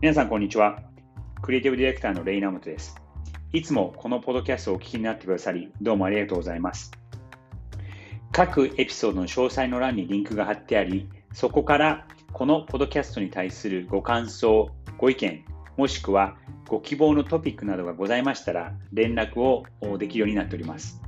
皆さん、こんにちは。クリエイティブディレクターのレイナムトです。いつもこのポッドキャストをお聞きになってくださり、どうもありがとうございます。各エピソードの詳細の欄にリンクが貼ってあり、そこからこのポッドキャストに対するご感想、ご意見、もしくはご希望のトピックなどがございましたら、連絡をできるようになっております。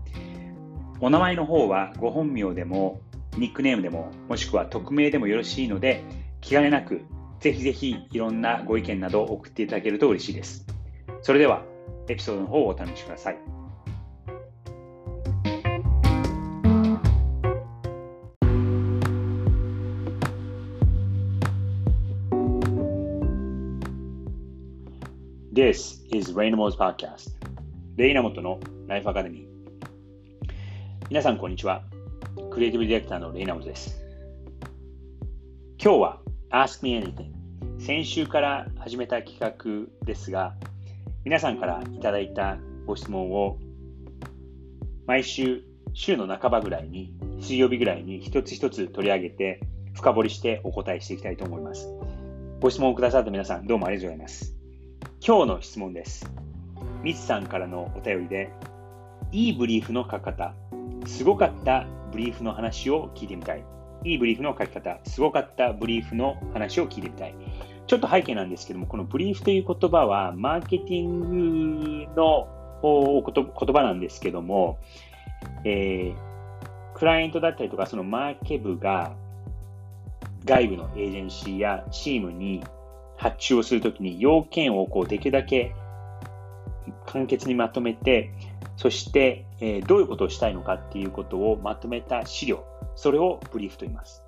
お名前の方はご本名でも、ニックネームでも、もしくは匿名でもよろしいので、気兼ねなく、ぜひぜひいろんなご意見などを送っていただけると嬉しいです。それでは、エピソードの方をお楽しみください。This is Rainamo's Podcast レイナモトのライフアカデミー皆さんこんにちはクリエイティブディレクターのレイナモトです今日は Ask Me Anything 先週から始めた企画ですが皆さんからいただいたご質問を毎週週の半ばぐらいに水曜日ぐらいに一つ一つ取り上げて深掘りしてお答えしていきたいと思いますご質問をくださった皆さんどうもありがとうございます今日の質問です。ミツさんからのお便りで、いいブリーフの書き方、すごかったブリーフの話を聞いてみたい。いいブリーフの書き方、すごかったブリーフの話を聞いてみたい。ちょっと背景なんですけども、このブリーフという言葉は、マーケティングの言葉なんですけども、えー、クライアントだったりとか、そのマーケ部が外部のエージェンシーやチームに発注をするときに要件をこうできるだけ簡潔にまとめて、そして、えー、どういうことをしたいのかっていうことをまとめた資料、それをブリーフと言います。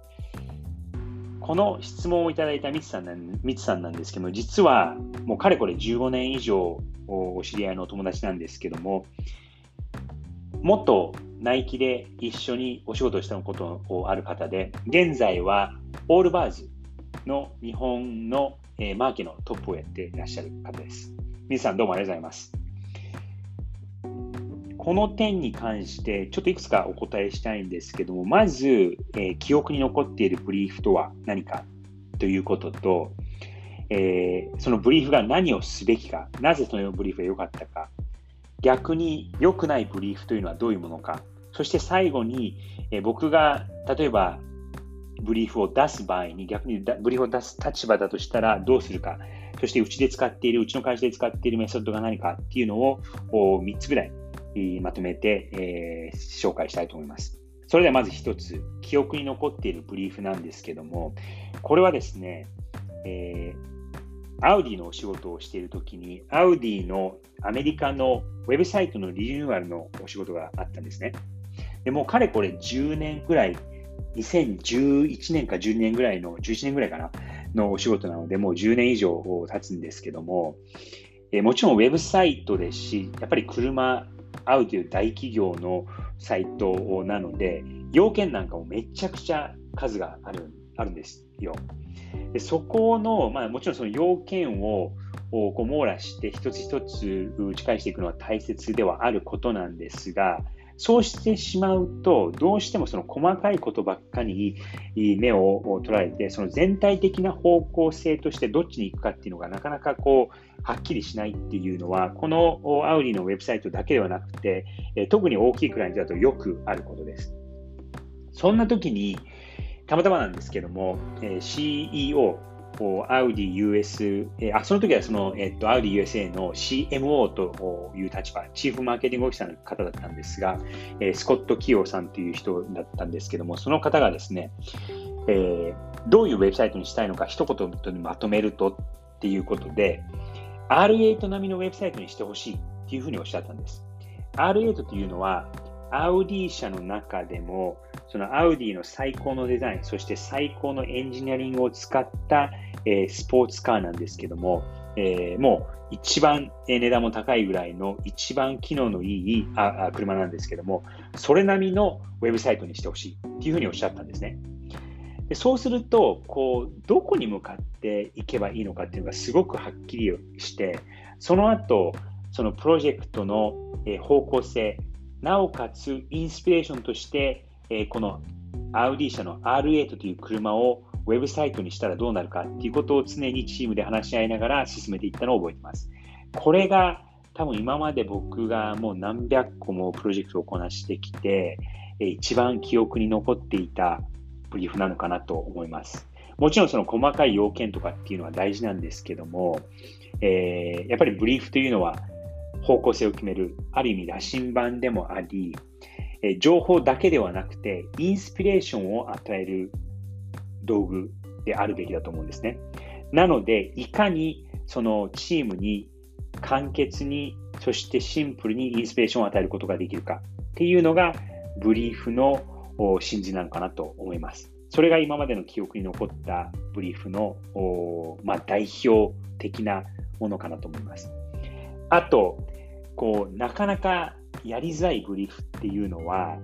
この質問をいただいたミツさんなんミツさんなんですけども、実はもうかれこれ15年以上お知り合いのお友達なんですけども、元ナイキで一緒にお仕事したことをある方で、現在はオールバーズの日本のえー、マーケのトップをやっていらっしゃる方です。皆さんどうもありがとうございます。この点に関して、ちょっといくつかお答えしたいんですけども、まず、えー、記憶に残っているブリーフとは何かということと、えー、そのブリーフが何をすべきか、なぜそのブリーフが良かったか、逆に良くないブリーフというのはどういうものか、そして最後に、え僕が例えばブリーフを出す場合に逆にブリーフを出す立場だとしたらどうするか、そしてうちで使っている、うちの会社で使っているメソッドが何かっていうのを3つぐらいまとめて、えー、紹介したいと思います。それではまず1つ、記憶に残っているブリーフなんですけども、これはですね、えー、アウディのお仕事をしているときに、アウディのアメリカのウェブサイトのリニューアルのお仕事があったんですね。でもうかれこれ10年ぐらい2011年か12年ぐらいの、11年ぐらいかな、のお仕事なので、もう10年以上経つんですけども、えー、もちろんウェブサイトですし、やっぱり車、合うという大企業のサイトなので、要件なんかもめちゃくちゃ数があるあるんですよ。でそこの、まあ、もちろんその要件をこう網羅して一つ一つ打ち返していくのは大切ではあることなんですが、そうしてしまうと、どうしてもその細かいことばっかりに目を捉えて、その全体的な方向性としてどっちに行くかっていうのがなかなかこう、はっきりしないっていうのは、このアウリのウェブサイトだけではなくて、特に大きいクライアントだとよくあることです。そんな時に、たまたまなんですけども、CEO、アウディ US、えあその時はその、えっと、アウディ USA の CMO という立場、チーフマーケティングオフィサーの方だったんですが、え、スコット・キヨさんという人だったんですけども、その方がですね、えー、どういうウェブサイトにしたいのか一言にまとめるとっていうことで、R8 並みのウェブサイトにしてほしいっていうふうにおっしゃったんです。R8 というのは、アウディ社の中でも、そのアウディの最高のデザイン、そして最高のエンジニアリングを使った、えー、スポーツカーなんですけども、えー、もう一番値段も高いぐらいの一番機能のいいあ車なんですけども、それ並みのウェブサイトにしてほしいっていうふうにおっしゃったんですね。でそうすると、こう、どこに向かっていけばいいのかっていうのがすごくはっきりして、その後、そのプロジェクトの方向性、なおかつインスピレーションとして、えこのアウディ社の R8 という車をウェブサイトにしたらどうなるかっていうことを常にチームで話し合いながら進めていったのを覚えています。これが多分今まで僕がもう何百個もプロジェクトをこなしてきて、一番記憶に残っていたブリーフなのかなと思います。もちろんその細かい要件とかっていうのは大事なんですけども、えー、やっぱりブリーフというのは方向性を決める、ある意味羅針盤でもあり、え情報だけではなくて、インスピレーションを与える道具であるべきだと思うんですね。なので、いかにそのチームに簡潔に、そしてシンプルにインスピレーションを与えることができるかっていうのが、ブリーフの真髄なのかなと思います。それが今までの記憶に残ったブリーフの、まあ、代表的なものかなと思います。あと、こう、なかなかやりづらいブリフっていうのは、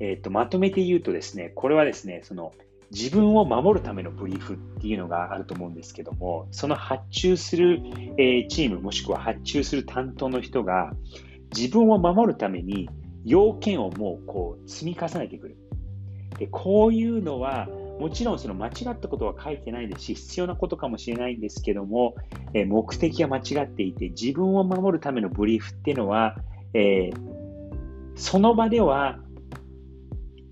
えっ、ー、と、まとめて言うとですね、これはですね、その、自分を守るためのブリーフっていうのがあると思うんですけども、その発注する、え、チームもしくは発注する担当の人が自分を守るために要件をもうこう積み重ねてくる。でこういうのはもちろんその間違ったことは書いてないですし、必要なことかもしれないんですけども、え目的が間違っていて、自分を守るためのブリーフっていうのは、えー、その場では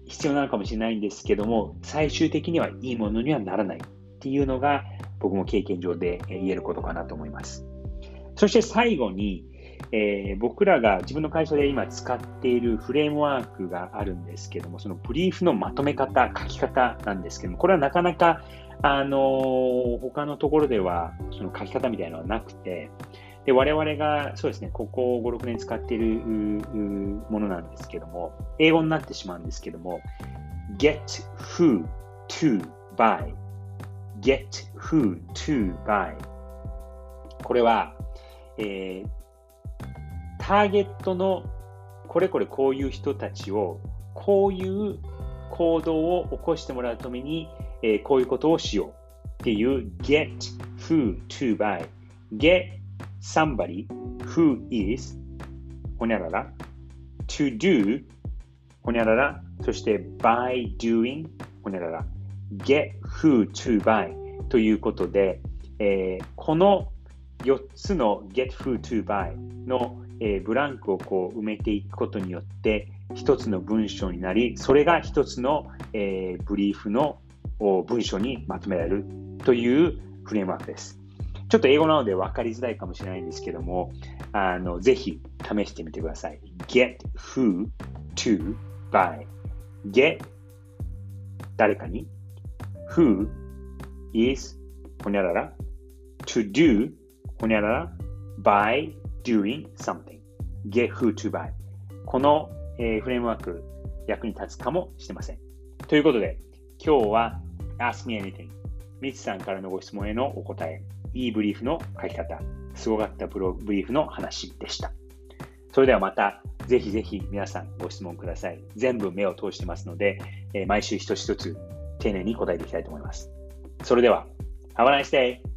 必要なのかもしれないんですけども、最終的にはいいものにはならないっていうのが、僕も経験上で言えることかなと思います。そして最後に、えー、僕らが自分の会社で今使っているフレームワークがあるんですけども、そのブリーフのまとめ方、書き方なんですけども、これはなかなか、あのー、他のところではその書き方みたいなのはなくて、で我々がそうですね、ここ5、6年使っているものなんですけども、英語になってしまうんですけども、get who to buy get who to buy これは、えー、ターゲットのこれこれこういう人たちをこういう行動を起こしてもらうために、えー、こういうことをしようっていう get who to buy get somebody who is ほにゃらら。to do ほにゃらら。そして by doing ほにゃらら。get who to buy ということで、えー、この4つの get who to buy のえー、ブランクをこう埋めていくことによって一つの文章になりそれが一つの、えー、ブリーフの文章にまとめられるというフレームワークです。ちょっと英語なので分かりづらいかもしれないんですけども、あのぜひ試してみてください。get who to buy. get 誰かに? Who is ほにゃらら? To do ほにゃらら? By doing something. get who to buy. この、えー、フレームワーク役に立つかもしれません。ということで、今日は Ask Me Anything ミツさんからのご質問へのお答え、いいブリーフの書き方、すごかったブロブリーフの話でした。それではまた、ぜひぜひ皆さんご質問ください。全部目を通してますので、えー、毎週一つ一つ丁寧に答えていきたいと思います。それでは、Have a nice day!